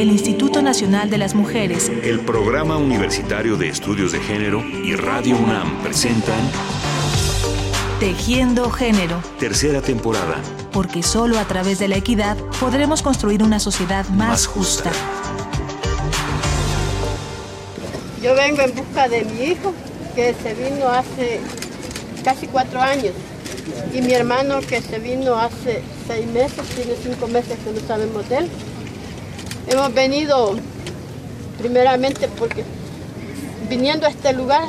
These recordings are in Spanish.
el Instituto Nacional de las Mujeres, el Programa Universitario de Estudios de Género y Radio UNAM presentan Tejiendo Género. Tercera temporada. Porque solo a través de la equidad podremos construir una sociedad más, justa. Yo vengo en busca de mi hijo, que se vino hace casi cuatro años. Y mi hermano que se vino hace seis meses, tiene cinco meses que no sabemos de él. Hemos venido primeramente porque viniendo a este lugar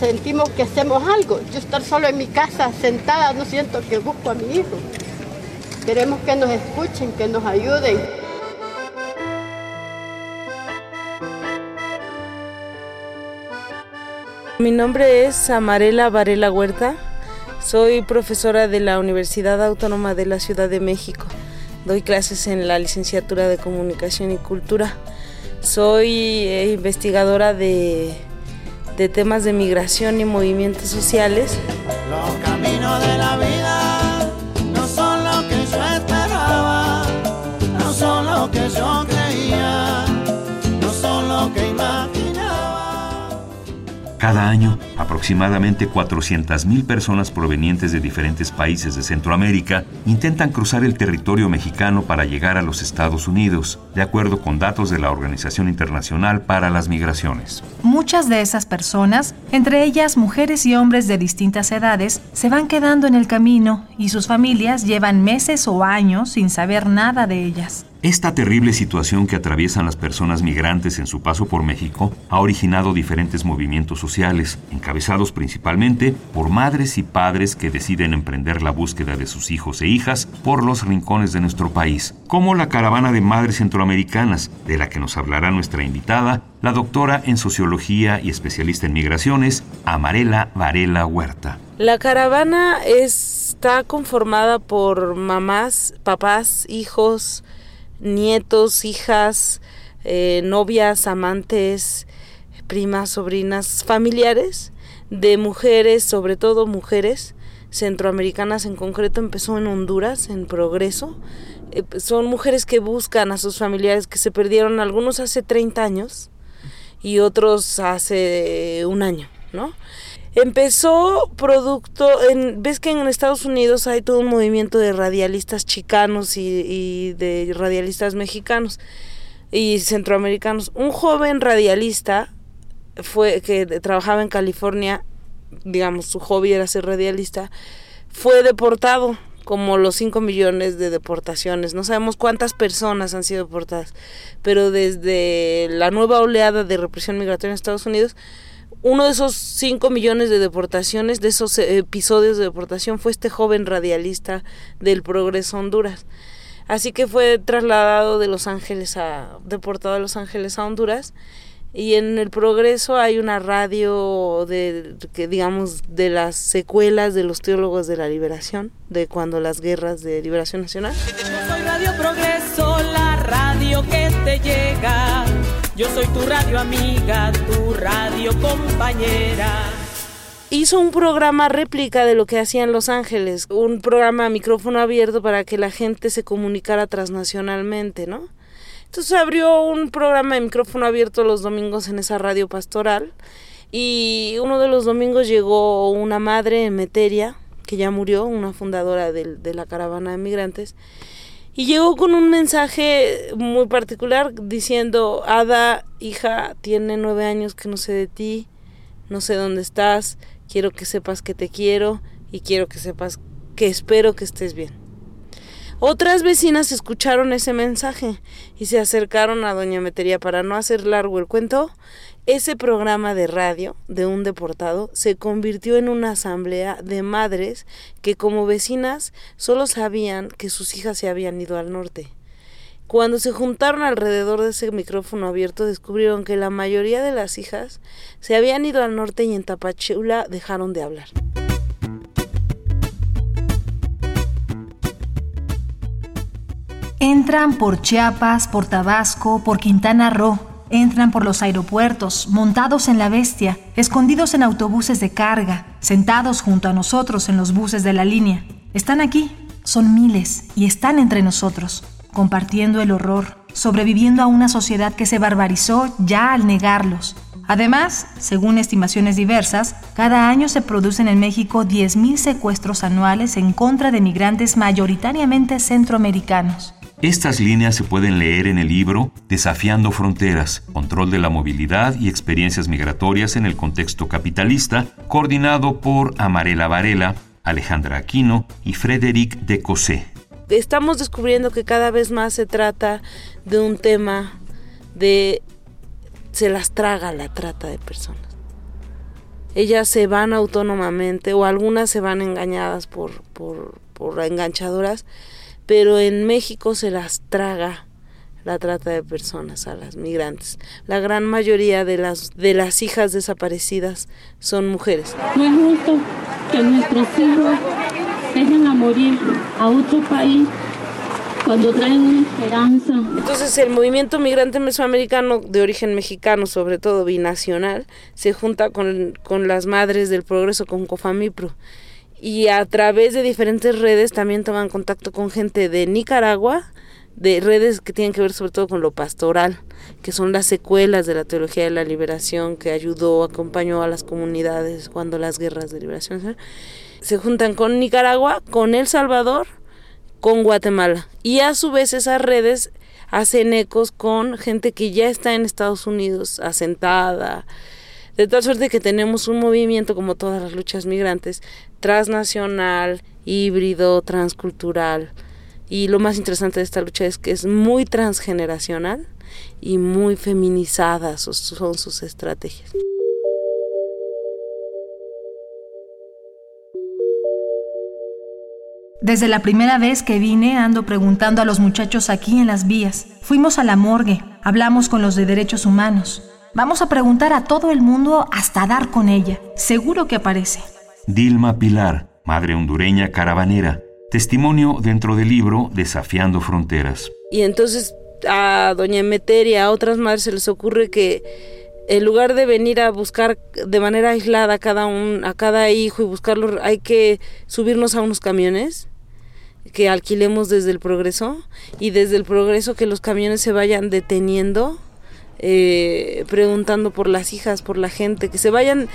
sentimos que hacemos algo. Yo estar solo en mi casa sentada no siento que busco a mi hijo. Queremos que nos escuchen, que nos ayuden. Mi nombre es Amarela Varela Huerta. Soy profesora de la Universidad Autónoma de la Ciudad de México. Doy clases en la licenciatura de Comunicación y Cultura. Soy eh, investigadora de, de, temas de migración y movimientos sociales. Los caminos de la vida no son lo que yo esperaba, no son lo que yo creía, no son lo que imaginaba. Cada año, aproximadamente 400.000 personas provenientes de diferentes países de Centroamérica intentan cruzar el territorio mexicano para llegar a los Estados Unidos, de acuerdo con datos de la Organización Internacional para las Migraciones. Muchas de esas personas, entre ellas mujeres y hombres de distintas edades, se van quedando en el camino y sus familias llevan meses o años sin saber nada de ellas. Esta terrible situación que atraviesan las personas migrantes en su paso por México ha originado diferentes movimientos sociales, encabezados principalmente por madres y padres que deciden emprender la búsqueda de sus hijos e hijas por los rincones de nuestro país, como la Caravana de Madres Centroamericanas, de la que nos hablará nuestra invitada, la doctora en Sociología y especialista en migraciones, Amarela Varela Huerta. La caravana está conformada por mamás, papás, hijos, nietos, hijas, eh, novias, amantes, primas, sobrinas, familiares de mujeres, sobre todo mujeres centroamericanas en concreto, empezó en Honduras, en Progreso. Eh, son mujeres que buscan a sus familiares que se perdieron, algunos hace 30 años y otros hace un año, ¿no? Empezó producto, en, ves que en Estados Unidos hay todo un movimiento de radialistas chicanos y, de radialistas mexicanos y centroamericanos. Un joven radialista fue que trabajaba en California, digamos, su hobby era ser radialista, fue deportado como los 5 millones de deportaciones. No sabemos cuántas personas han sido deportadas, pero desde la nueva oleada de represión migratoria en Estados Unidos, uno de esos 5 millones de deportaciones, de esos episodios de deportación, fue este joven radialista del Progreso Honduras. Así que fue trasladado de Los Ángeles a, deportado de Los Ángeles a Honduras. Y en el Progreso hay una radio de, que digamos, de las secuelas de los teólogos de la liberación, de cuando las guerras de liberación nacional. Yo soy Radio Progreso, la radio que te llega. Yo soy tu radio amiga, tu radio compañera. Hizo un programa réplica de lo que hacía en Los Ángeles, un programa a micrófono abierto para que la gente se comunicara transnacionalmente, ¿no? Entonces abrió un programa de micrófono abierto los domingos en esa radio pastoral y uno de los domingos llegó una madre en Meteria, que ya murió, una fundadora de, de la caravana de migrantes, y llegó con un mensaje muy particular diciendo, Ada, hija, tiene nueve años que no sé de ti, no sé dónde estás, quiero que sepas que te quiero y quiero que sepas que espero que estés bien. Otras vecinas escucharon ese mensaje y se acercaron a Doña Metería para no hacer largo el cuento. Ese programa de radio de un deportado se convirtió en una asamblea de madres que como vecinas solo sabían que sus hijas se habían ido al norte. Cuando se juntaron alrededor de ese micrófono abierto descubrieron que la mayoría de las hijas se habían ido al norte y en Tapachula dejaron de hablar. Entran por Chiapas, por Tabasco, por Quintana Roo. Entran por los aeropuertos, montados en la bestia, escondidos en autobuses de carga, sentados junto a nosotros en los buses de la línea. Están aquí, son miles y están entre nosotros, compartiendo el horror, sobreviviendo a una sociedad que se barbarizó ya al negarlos. Además, según estimaciones diversas, cada año se producen en México 10.000 secuestros anuales en contra de migrantes mayoritariamente centroamericanos. Estas líneas se pueden leer en el libro Desafiando Fronteras, Control de la Movilidad y Experiencias Migratorias en el Contexto Capitalista, coordinado por Amarela Varela, Alejandra Aquino y Frédéric de Cosé. Estamos descubriendo que cada vez más se trata de un tema de se las traga la trata de personas. Ellas se van autónomamente o algunas se van engañadas por, por, por enganchadoras, pero en México se las traga la trata de personas a las migrantes. La gran mayoría de las de las hijas desaparecidas son mujeres. No es justo que nuestros hijos dejen a morir a otro país cuando traen una esperanza. Entonces el movimiento migrante mesoamericano de origen mexicano, sobre todo binacional, se junta con, con las madres del progreso, con Cofamipro. Y a través de diferentes redes también toman contacto con gente de Nicaragua, de redes que tienen que ver sobre todo con lo pastoral, que son las secuelas de la teología de la liberación que ayudó, acompañó a las comunidades cuando las guerras de liberación se juntan con Nicaragua, con El Salvador con Guatemala. Y a su vez esas redes hacen ecos con gente que ya está en Estados Unidos, asentada. De tal suerte que tenemos un movimiento, como todas las luchas migrantes, transnacional, híbrido, transcultural. Y lo más interesante de esta lucha es que es muy transgeneracional y muy feminizada son sus estrategias. Desde la primera vez que vine ando preguntando a los muchachos aquí en las vías. Fuimos a la morgue, hablamos con los de derechos humanos. Vamos a preguntar a todo el mundo hasta dar con ella. Seguro que aparece. Dilma Pilar, madre hondureña caravanera. Testimonio dentro del libro Desafiando Fronteras. Y entonces a doña Emeter y a otras madres se les ocurre que en lugar de venir a buscar de manera aislada a cada, un, a cada hijo y buscarlo, hay que subirnos a unos camiones que alquilemos desde el progreso y desde el progreso que los camiones se vayan deteniendo eh, preguntando por las hijas, por la gente, que se vayan,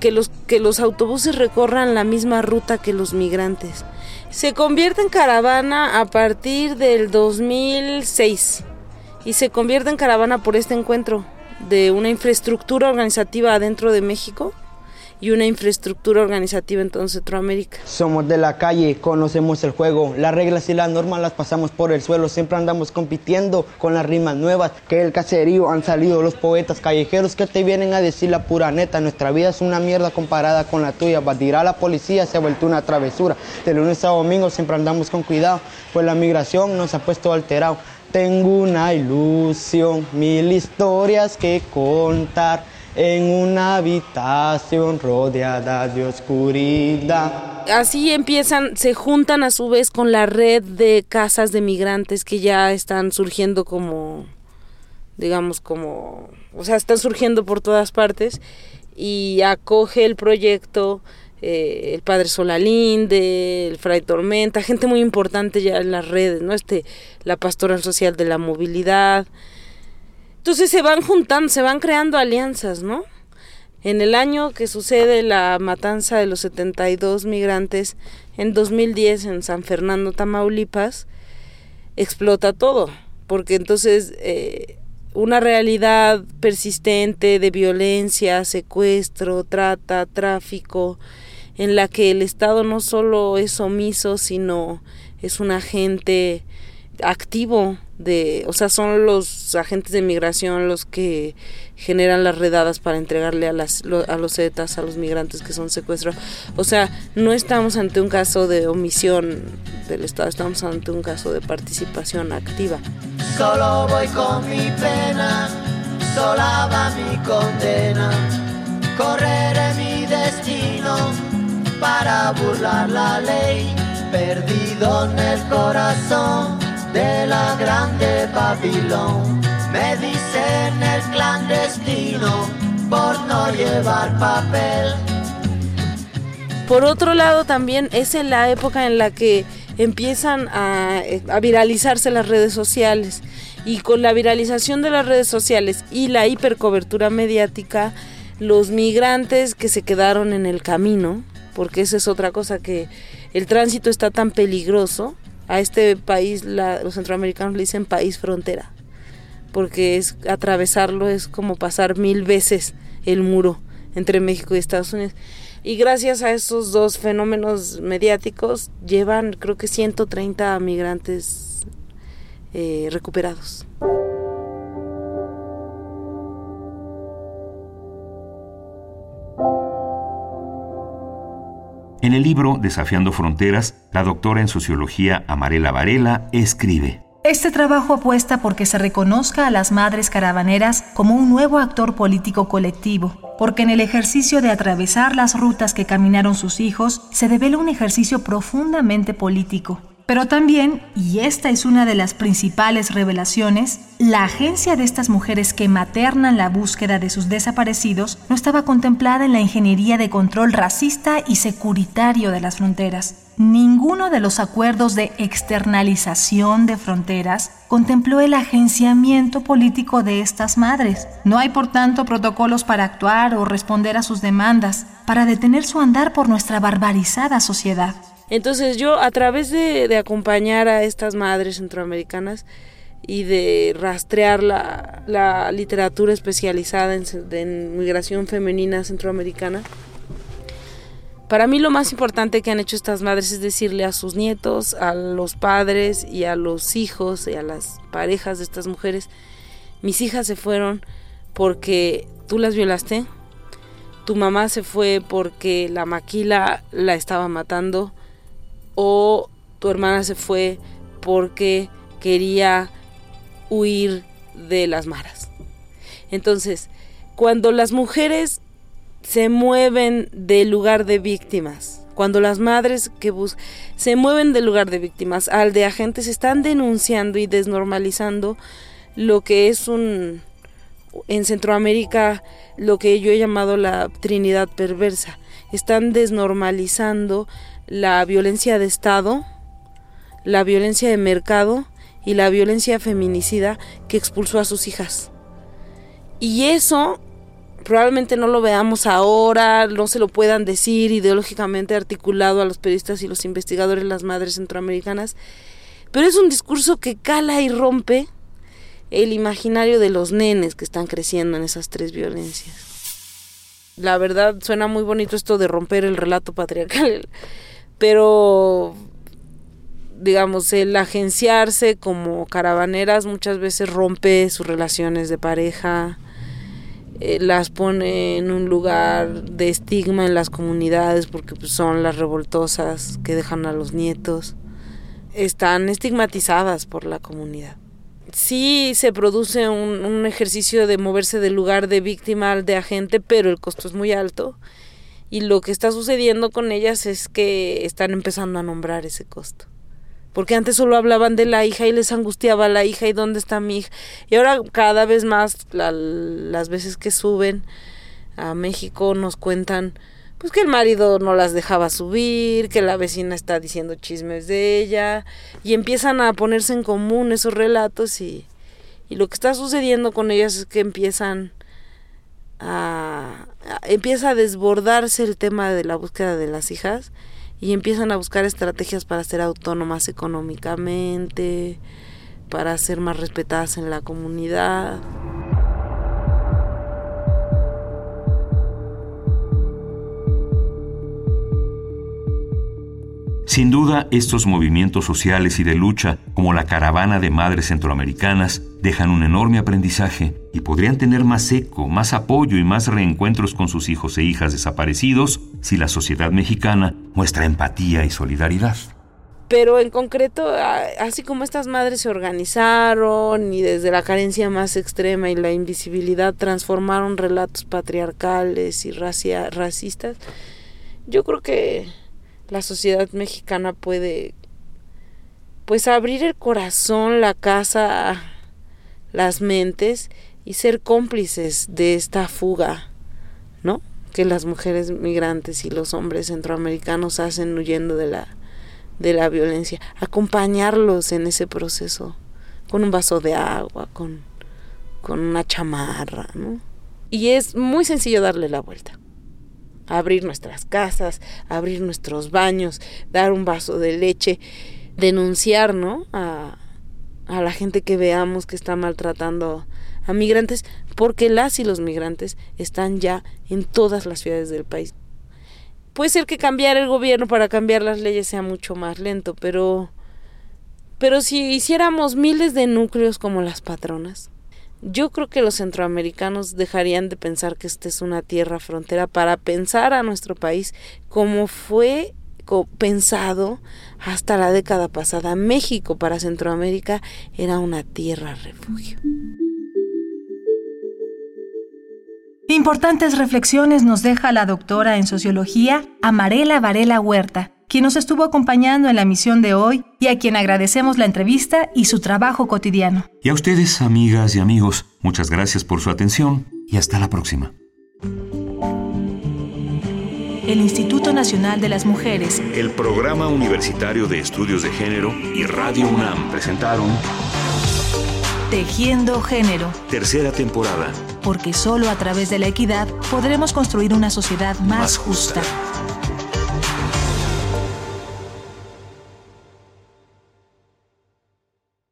que los, que los autobuses recorran la misma ruta que los migrantes. Se convierte en caravana a partir del 2006 y se convierte en caravana por este encuentro de una infraestructura organizativa adentro de México y una infraestructura organizativa en todo Centroamérica. Somos de la calle, conocemos el juego, las reglas y las normas las pasamos por el suelo, siempre andamos compitiendo con las rimas nuevas, que el caserío han salido los poetas callejeros que te vienen a decir la pura neta, nuestra vida es una mierda comparada con la tuya, batir a la policía se ha vuelto una travesura, de lunes a domingo siempre andamos con cuidado, pues la migración nos ha puesto alterado. Tengo una ilusión, mil historias que contar en una habitación rodeada de oscuridad. Así empiezan, se juntan a su vez con la red de casas de migrantes que ya están surgiendo como, digamos, como, o sea, están surgiendo por todas partes y acoge el proyecto eh, el padre Solalinde, el fray Tormenta, gente muy importante ya en las redes, ¿no? Este, la pastoral social de la movilidad. Entonces se van juntando, se van creando alianzas, ¿no? En el año que sucede la matanza de los 72 migrantes, en 2010 en San Fernando, Tamaulipas, explota todo, porque entonces eh, una realidad persistente de violencia, secuestro, trata, tráfico, en la que el Estado no solo es omiso, sino es un agente activo de, o sea, son los agentes de migración los que generan las redadas para entregarle a las a los zetas, a los migrantes que son secuestrados. O sea, no estamos ante un caso de omisión del Estado, estamos ante un caso de participación activa. Solo voy con mi pena, sola va mi condena. Correré mi destino para burlar la ley, perdido en el corazón de la grande Babilón. Me dicen el clandestino por no llevar papel. Por otro lado también es en la época en la que empiezan a, a viralizarse las redes sociales y con la viralización de las redes sociales y la hipercobertura mediática, los migrantes que se quedaron en el camino, porque esa es otra cosa que el tránsito está tan peligroso, a este país los centroamericanos le dicen país frontera, porque es atravesarlo es como pasar mil veces el muro entre México y Estados Unidos. Y gracias a esos dos fenómenos mediáticos llevan creo que 130 migrantes eh, recuperados. En el libro Desafiando Fronteras, la doctora en sociología Amarela Varela escribe. Este trabajo apuesta porque se reconozca a las madres caravaneras como un nuevo actor político colectivo, porque en el ejercicio de atravesar las rutas que caminaron sus hijos se devela un ejercicio profundamente político, pero también, y esta es una de las principales revelaciones, la agencia de estas mujeres que maternan la búsqueda de sus desaparecidos no estaba contemplada en la ingeniería de control racista y securitario de las fronteras. Ninguno de los acuerdos de externalización de fronteras contempló el agenciamiento político de estas madres. No hay, por tanto, protocolos para actuar o responder a sus demandas, para detener su andar por nuestra barbarizada sociedad. Entonces yo a través de, acompañar a estas madres centroamericanas y de rastrear la, literatura especializada en, migración femenina centroamericana, para mí lo más importante que han hecho estas madres es decirle a sus nietos, a los padres y a los hijos y a las parejas de estas mujeres, mis hijas se fueron porque tú las violaste, tu mamá se fue porque la maquila la estaba matando, o tu hermana se fue porque quería huir de las maras. Entonces, cuando las mujeres se mueven del lugar de víctimas, cuando las madres que se mueven del lugar de víctimas al de agentes, están denunciando y desnormalizando lo que es un en Centroamérica lo que yo he llamado la Trinidad perversa. Están desnormalizando la violencia de Estado, la violencia de mercado y la violencia feminicida que expulsó a sus hijas. Y eso probablemente no lo veamos ahora, no se lo puedan decir ideológicamente articulado a los periodistas y los investigadores, las madres centroamericanas, pero es un discurso que cala y rompe el imaginario de los nenes que están creciendo en esas tres violencias. La verdad suena muy bonito esto de romper el relato patriarcal pero digamos, el agenciarse como caravaneras muchas veces rompe sus relaciones de pareja, eh, las pone en un lugar de estigma en las comunidades porque pues, son las revoltosas que dejan a los nietos. Están estigmatizadas por la comunidad. Sí se produce un, un ejercicio de moverse del lugar de víctima al de agente, pero el costo es muy alto y lo que está sucediendo con ellas es que están empezando a nombrar ese costo. Porque antes solo hablaban de la hija y les angustiaba la hija y dónde está mi hija. Y ahora cada vez más las veces que suben a México nos cuentan pues que el marido no las dejaba subir, que la vecina está diciendo chismes de ella y empiezan a ponerse en común esos relatos y, y lo que está sucediendo con ellas es que empiezan a, empieza a desbordarse el tema de la búsqueda de las hijas y empiezan a buscar estrategias para ser autónomas económicamente, para ser más respetadas en la comunidad. Sin duda, estos movimientos sociales y de lucha, como la caravana de madres centroamericanas, dejan un enorme aprendizaje y podrían tener más eco, más apoyo y más reencuentros con sus hijos e hijas desaparecidos si la sociedad mexicana muestra empatía y solidaridad. Pero en concreto, así como estas madres se organizaron y desde la carencia más extrema y la invisibilidad transformaron relatos patriarcales y racistas, yo creo que la sociedad mexicana puede pues abrir el corazón, la casa, las mentes y ser cómplices de esta fuga, ¿no? Que las mujeres migrantes y los hombres centroamericanos hacen huyendo de la de la violencia, acompañarlos en ese proceso, con un vaso de agua, con, con una chamarra, ¿no? Y es muy sencillo darle la vuelta. Abrir nuestras casas, abrir nuestros baños, dar un vaso de leche, denunciar, ¿no? A, a la gente que veamos que está maltratando a migrantes, porque las y los migrantes están ya en todas las ciudades del país. Puede ser que cambiar el gobierno para cambiar las leyes sea mucho más lento, pero pero si hiciéramos miles de núcleos como las patronas, yo creo que los centroamericanos dejarían de pensar que esta es una tierra frontera para pensar a nuestro país como fue pensado hasta la década pasada. México para Centroamérica era una tierra refugio. Importantes reflexiones nos deja la doctora en sociología Amarela Varela Huerta, quien nos estuvo acompañando en la misión de hoy y a quien agradecemos la entrevista y su trabajo cotidiano. Y a ustedes, amigas y amigos, muchas gracias por su atención y hasta la próxima. El Instituto Nacional de las Mujeres, el Programa Universitario de Estudios de Género y Radio UNAM presentaron Tejiendo Género. Tercera temporada. Porque solo a través de la equidad podremos construir una sociedad más, justa.